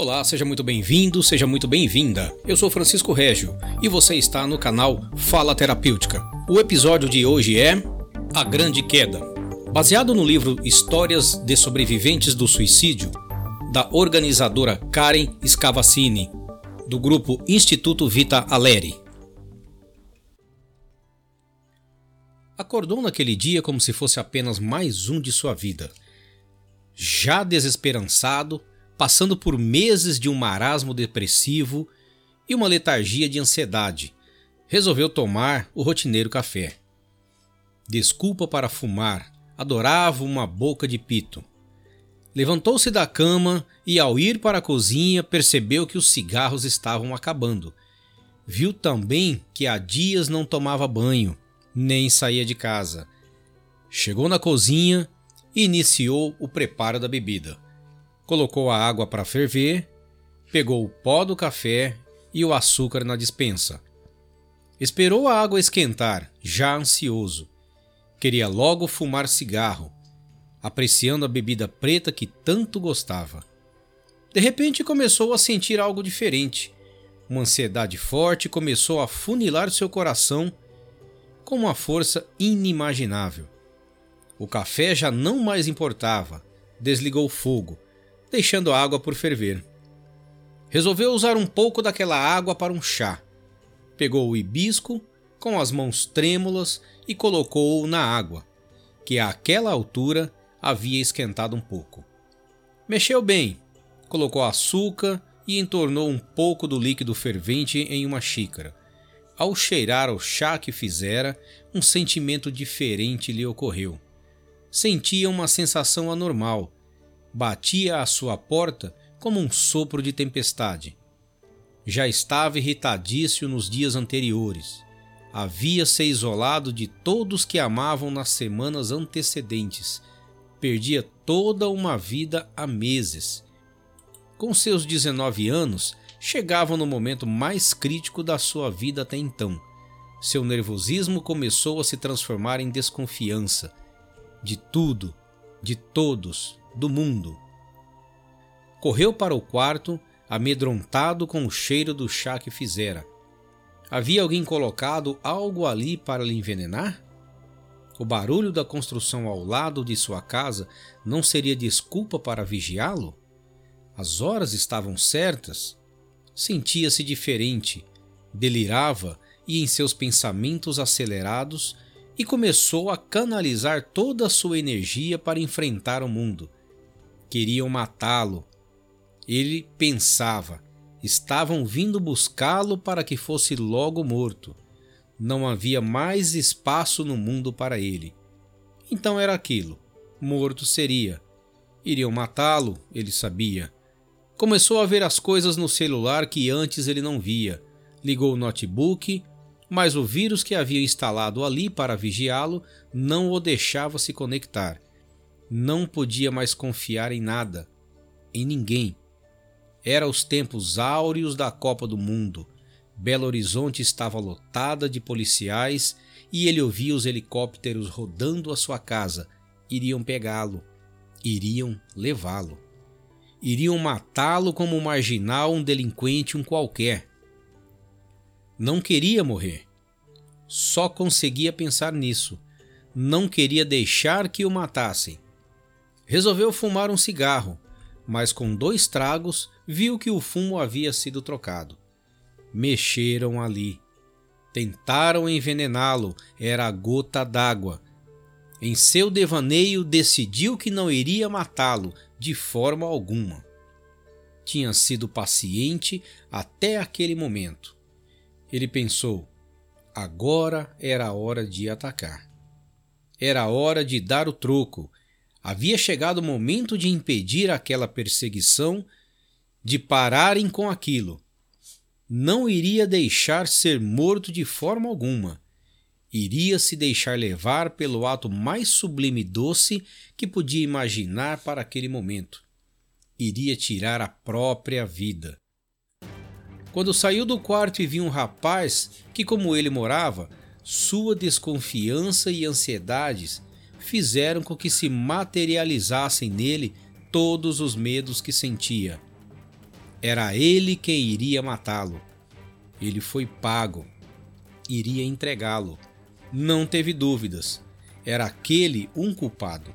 Olá, seja muito bem-vindo, seja muito bem-vinda. Eu sou Francisco Régio e você está no canal Fala Terapêutica. O episódio de hoje é A Grande Queda. Baseado no livro Histórias de Sobreviventes do Suicídio, da organizadora Karen Scavacini, do grupo Instituto Vita Aleri. Acordou naquele dia como se fosse apenas mais um de sua vida. Já desesperançado, passando por meses de um marasmo depressivo e uma letargia de ansiedade, resolveu tomar o rotineiro café. Desculpa para fumar, adorava uma boca de pito. Levantou-se da cama e, ao ir para a cozinha, percebeu que os cigarros estavam acabando. Viu também que há dias não tomava banho, nem saía de casa. Chegou na cozinha e iniciou o preparo da bebida colocou a água para ferver, pegou o pó do café e o açúcar na dispensa. Esperou a água esquentar, já ansioso. Queria logo fumar cigarro, apreciando a bebida preta que tanto gostava. De repente começou a sentir algo diferente. Uma ansiedade forte começou a funilar seu coração com uma força inimaginável. O café já não mais importava, desligou o fogo deixando a água por ferver. Resolveu usar um pouco daquela água para um chá. Pegou o hibisco com as mãos trêmulas e colocou-o na água, que àquela altura havia esquentado um pouco. Mexeu bem, colocou açúcar e entornou um pouco do líquido fervente em uma xícara. Ao cheirar o chá que fizera, um sentimento diferente lhe ocorreu. Sentia uma sensação anormal, batia à sua porta como um sopro de tempestade. Já estava irritadíssimo nos dias anteriores. Havia-se isolado de todos que amavam nas semanas antecedentes. Perdia toda uma vida há meses. Com seus 19 anos, chegava no momento mais crítico da sua vida até então. Seu nervosismo começou a se transformar em desconfiança de tudo, de todos, do mundo. Correu para o quarto, amedrontado com o cheiro do chá que fizera. Havia alguém colocado algo ali para lhe envenenar? O barulho da construção ao lado de sua casa não seria desculpa para vigiá-lo? As horas estavam certas. Sentia-se diferente, delirava e, em seus pensamentos acelerados, e começou a canalizar toda a sua energia para enfrentar o mundo, Queriam matá-lo. Ele pensava: estavam vindo buscá-lo para que fosse logo morto. Não havia mais espaço no mundo para ele. Então era aquilo: morto seria. Iriam matá-lo, ele sabia. Começou a ver as coisas no celular que antes ele não via. Ligou o notebook, mas o vírus que havia instalado ali para vigiá-lo não o deixava se conectar. Não podia mais confiar em nada, em ninguém. Era os tempos áureos da Copa do Mundo. Belo Horizonte estava lotada de policiais e ele ouvia os helicópteros rodando a sua casa. Iriam pegá-lo, iriam levá-lo. Iriam matá-lo como um marginal, um delinquente, um qualquer. Não queria morrer. Só conseguia pensar nisso. Não queria deixar que o matassem. Resolveu fumar um cigarro, mas com dois tragos viu que o fumo havia sido trocado. Mexeram ali. Tentaram envenená-lo, era a gota d'água. Em seu devaneio, decidiu que não iria matá-lo de forma alguma. Tinha sido paciente até aquele momento. Ele pensou: agora era a hora de atacar. Era hora de dar o troco, Havia chegado o momento de impedir aquela perseguição, de pararem com aquilo. Não iria deixar ser morto de forma alguma. Iria se deixar levar pelo ato mais sublime e doce que podia imaginar para aquele momento. Iria tirar a própria vida. Quando saiu do quarto e viu um rapaz que, como ele morava, sua desconfiança e ansiedades fizeram com que se materializassem nele todos os medos que sentia. Era ele quem iria matá-lo. Ele foi pago. Iria entregá-lo. Não teve dúvidas. Era aquele um culpado.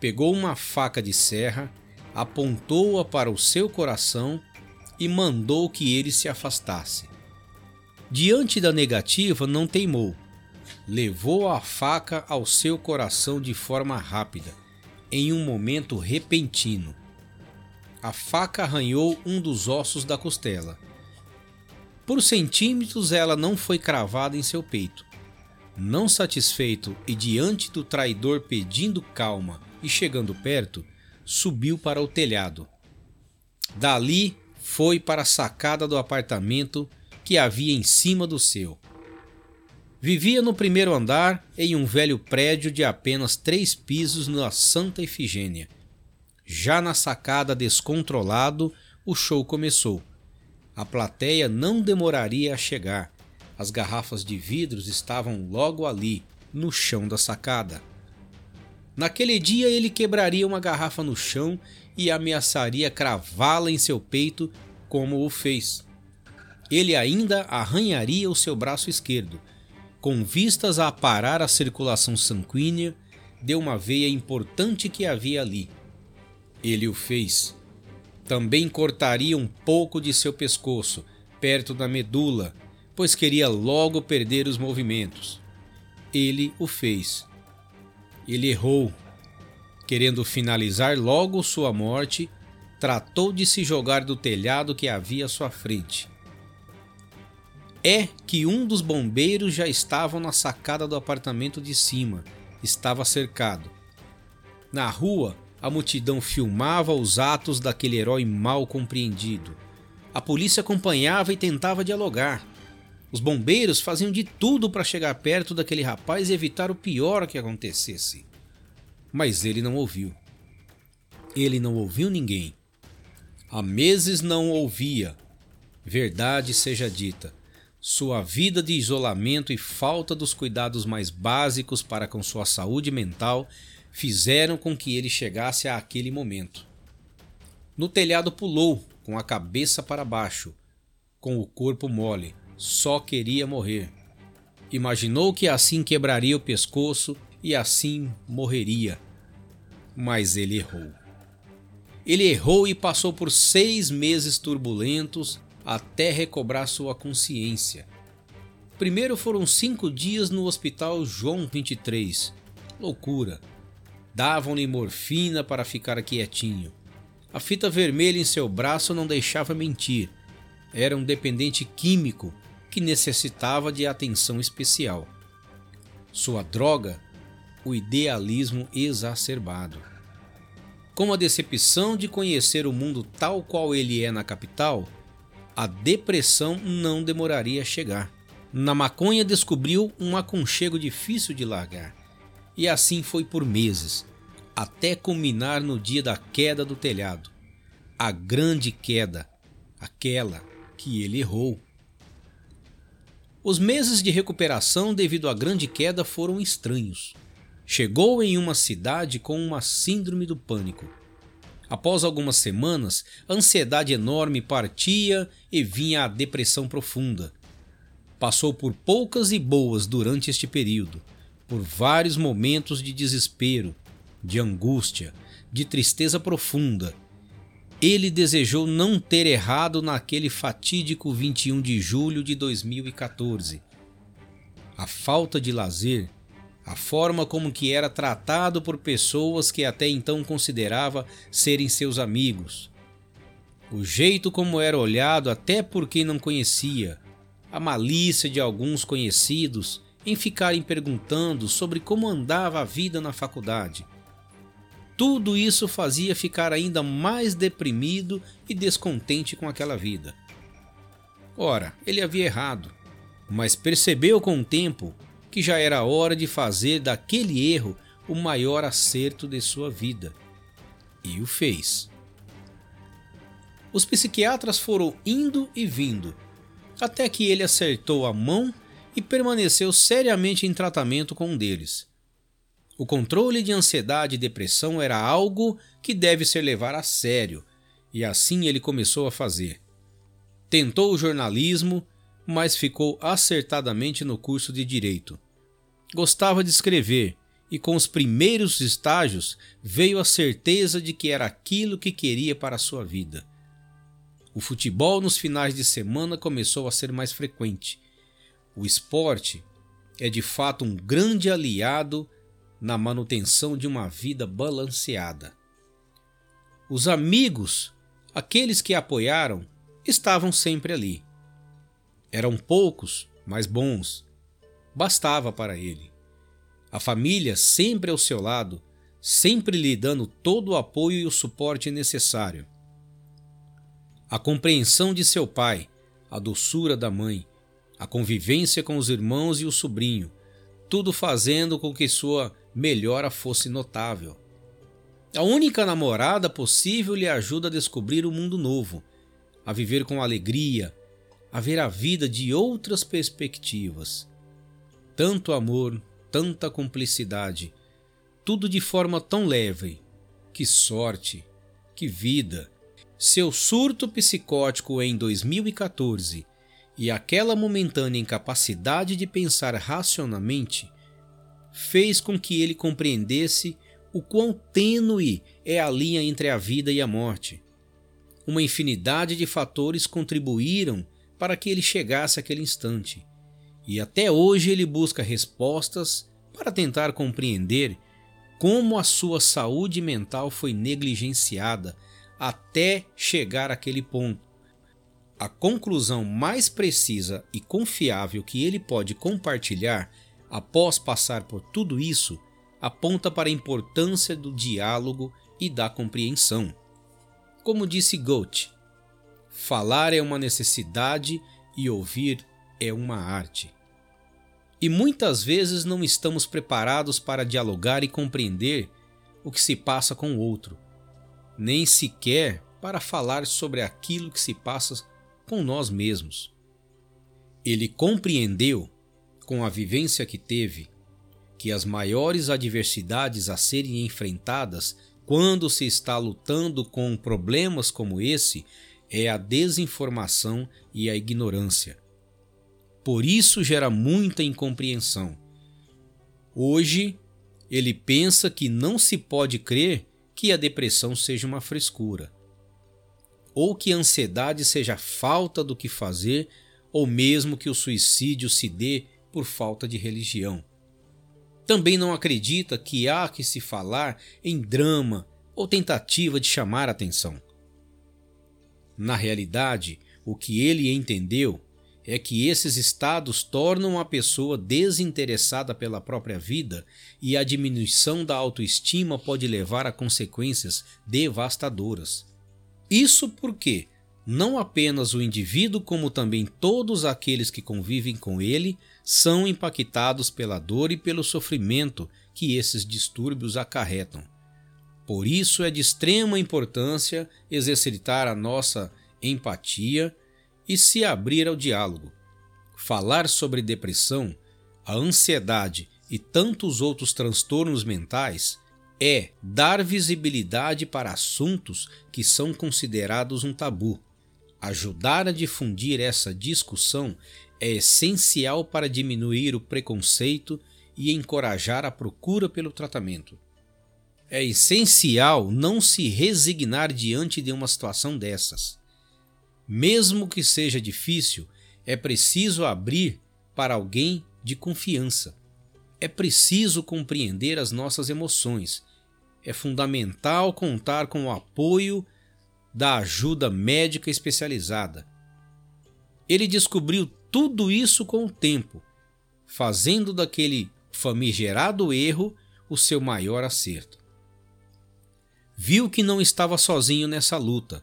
Pegou uma faca de serra, apontou-a para o seu coração e mandou que ele se afastasse. Diante da negativa, não teimou. Levou a faca ao seu coração de forma rápida, em um momento repentino. A faca arranhou um dos ossos da costela. Por centímetros ela não foi cravada em seu peito. Não satisfeito e diante do traidor pedindo calma e chegando perto, subiu para o telhado. Dali foi para a sacada do apartamento que havia em cima do seu. Vivia no primeiro andar em um velho prédio de apenas três pisos na Santa Efigênia. Já na sacada descontrolado, o show começou. A plateia não demoraria a chegar. As garrafas de vidros estavam logo ali, no chão da sacada. Naquele dia ele quebraria uma garrafa no chão e ameaçaria cravá-la em seu peito, como o fez. Ele ainda arranharia o seu braço esquerdo, com vistas a parar a circulação sanguínea de uma veia importante que havia ali. Ele o fez. Também cortaria um pouco de seu pescoço, perto da medula, pois queria logo perder os movimentos. Ele o fez. Ele errou. Querendo finalizar logo sua morte, tratou de se jogar do telhado que havia à sua frente. É que um dos bombeiros já estava na sacada do apartamento de cima, estava cercado. Na rua, a multidão filmava os atos daquele herói mal compreendido. A polícia acompanhava e tentava dialogar. Os bombeiros faziam de tudo para chegar perto daquele rapaz e evitar o pior que acontecesse. Mas ele não ouviu. Ele não ouviu ninguém. Há meses não ouvia. Verdade seja dita, sua vida de isolamento e falta dos cuidados mais básicos para com sua saúde mental fizeram com que ele chegasse àquele momento. No telhado pulou, com a cabeça para baixo, com o corpo mole, só queria morrer. Imaginou que assim quebraria o pescoço e assim morreria. Mas ele errou. Ele errou e passou por seis meses turbulentos até recobrar sua consciência. Primeiro foram cinco dias no hospital João 23. Loucura. Davam-lhe morfina para ficar quietinho. A fita vermelha em seu braço não deixava mentir. Era um dependente químico que necessitava de atenção especial. Sua droga, o idealismo exacerbado. Com a decepção de conhecer o mundo tal qual ele é na capital, a depressão não demoraria a chegar. Na maconha descobriu um aconchego difícil de largar. E assim foi por meses, até culminar no dia da queda do telhado. A grande queda, aquela que ele errou. Os meses de recuperação devido à grande queda foram estranhos. Chegou em uma cidade com uma síndrome do pânico Após algumas semanas, a ansiedade enorme partia e vinha a depressão profunda. Passou por poucas e boas durante este período, por vários momentos de desespero, de angústia, de tristeza profunda. Ele desejou não ter errado naquele fatídico 21 de julho de 2014. A falta de lazer a forma como que era tratado por pessoas que até então considerava serem seus amigos, o jeito como era olhado até por quem não conhecia, a malícia de alguns conhecidos em ficarem perguntando sobre como andava a vida na faculdade. Tudo isso fazia ficar ainda mais deprimido e descontente com aquela vida. Ora, ele havia errado, mas percebeu com o tempo que já era hora de fazer daquele erro o maior acerto de sua vida. E o fez. Os psiquiatras foram indo e vindo, até que ele acertou a mão e permaneceu seriamente em tratamento com um deles. O controle de ansiedade e depressão era algo que deve ser levado a sério, e assim ele começou a fazer. Tentou o jornalismo, mas ficou acertadamente no curso de direito. Gostava de escrever e, com os primeiros estágios, veio a certeza de que era aquilo que queria para a sua vida. O futebol nos finais de semana começou a ser mais frequente. O esporte é de fato um grande aliado na manutenção de uma vida balanceada. Os amigos, aqueles que apoiaram, estavam sempre ali. Eram poucos, mas bons. Bastava para ele. A família sempre ao seu lado, sempre lhe dando todo o apoio e o suporte necessário. A compreensão de seu pai, a doçura da mãe, a convivência com os irmãos e o sobrinho, tudo fazendo com que sua melhora fosse notável. A única namorada possível lhe ajuda a descobrir o um mundo novo, a viver com alegria, a ver a vida de outras perspectivas. Tanto amor, tanta cumplicidade, tudo de forma tão leve. Que sorte, que vida! Seu surto psicótico em 2014 e aquela momentânea incapacidade de pensar racionalmente fez com que ele compreendesse o quão tênue é a linha entre a vida e a morte. Uma infinidade de fatores contribuíram para que ele chegasse àquele instante, e até hoje ele busca respostas para tentar compreender como a sua saúde mental foi negligenciada até chegar àquele ponto. A conclusão mais precisa e confiável que ele pode compartilhar após passar por tudo isso aponta para a importância do diálogo e da compreensão. Como disse Goethe, falar é uma necessidade e ouvir é uma arte. E muitas vezes não estamos preparados para dialogar e compreender o que se passa com o outro, nem sequer para falar sobre aquilo que se passa com nós mesmos. Ele compreendeu, com a vivência que teve, que as maiores adversidades a serem enfrentadas quando se está lutando com problemas como esse é a desinformação e a ignorância. Por isso gera muita incompreensão. Hoje, ele pensa que não se pode crer que a depressão seja uma frescura, ou que a ansiedade seja falta do que fazer, ou mesmo que o suicídio se dê por falta de religião. Também não acredita que há que se falar em drama ou tentativa de chamar atenção. Na realidade, o que ele entendeu é que esses estados tornam a pessoa desinteressada pela própria vida e a diminuição da autoestima pode levar a consequências devastadoras. Isso porque não apenas o indivíduo, como também todos aqueles que convivem com ele, são impactados pela dor e pelo sofrimento que esses distúrbios acarretam. Por isso é de extrema importância exercitar a nossa empatia e se abrir ao diálogo. Falar sobre depressão, a ansiedade e tantos outros transtornos mentais é dar visibilidade para assuntos que são considerados um tabu. Ajudar a difundir essa discussão é essencial para diminuir o preconceito e encorajar a procura pelo tratamento. É essencial não se resignar diante de uma situação dessas. Mesmo que seja difícil, é preciso abrir para alguém de confiança. É preciso compreender as nossas emoções. É fundamental contar com o apoio da ajuda médica especializada. Ele descobriu tudo isso com o tempo, fazendo daquele famigerado erro o seu maior acerto. Viu que não estava sozinho nessa luta.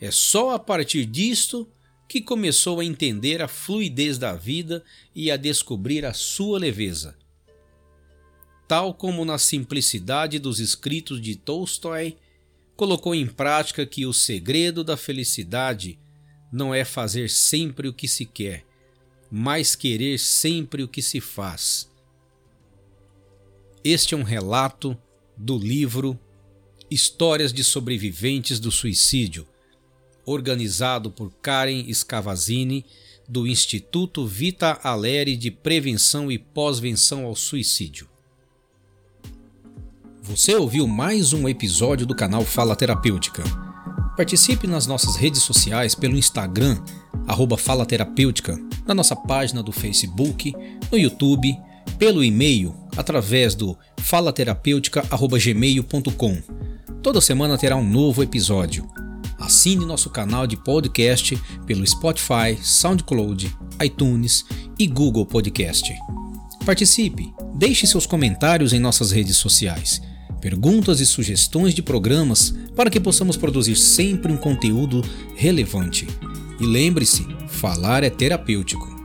É só a partir disto que começou a entender a fluidez da vida e a descobrir a sua leveza. Tal como na simplicidade dos escritos de Tolstói, colocou em prática que o segredo da felicidade não é fazer sempre o que se quer, mas querer sempre o que se faz. Este é um relato do livro Histórias de sobreviventes do suicídio, organizado por Karen Scavazini, do Instituto Vita Aleri de Prevenção e Pós-Venção ao Suicídio. Você ouviu mais um episódio do canal Fala Terapêutica. Participe nas nossas redes sociais pelo Instagram, arroba Fala Terapêutica, na nossa página do Facebook, no YouTube, pelo e-mail, através do falaterapêutica.gmail.com. Toda semana terá um novo episódio. Assine nosso canal de podcast pelo Spotify, SoundCloud, iTunes e Google Podcast. Participe, deixe seus comentários em nossas redes sociais perguntas e sugestões de programas para que possamos produzir sempre um conteúdo relevante. E lembre-se, falar é terapêutico.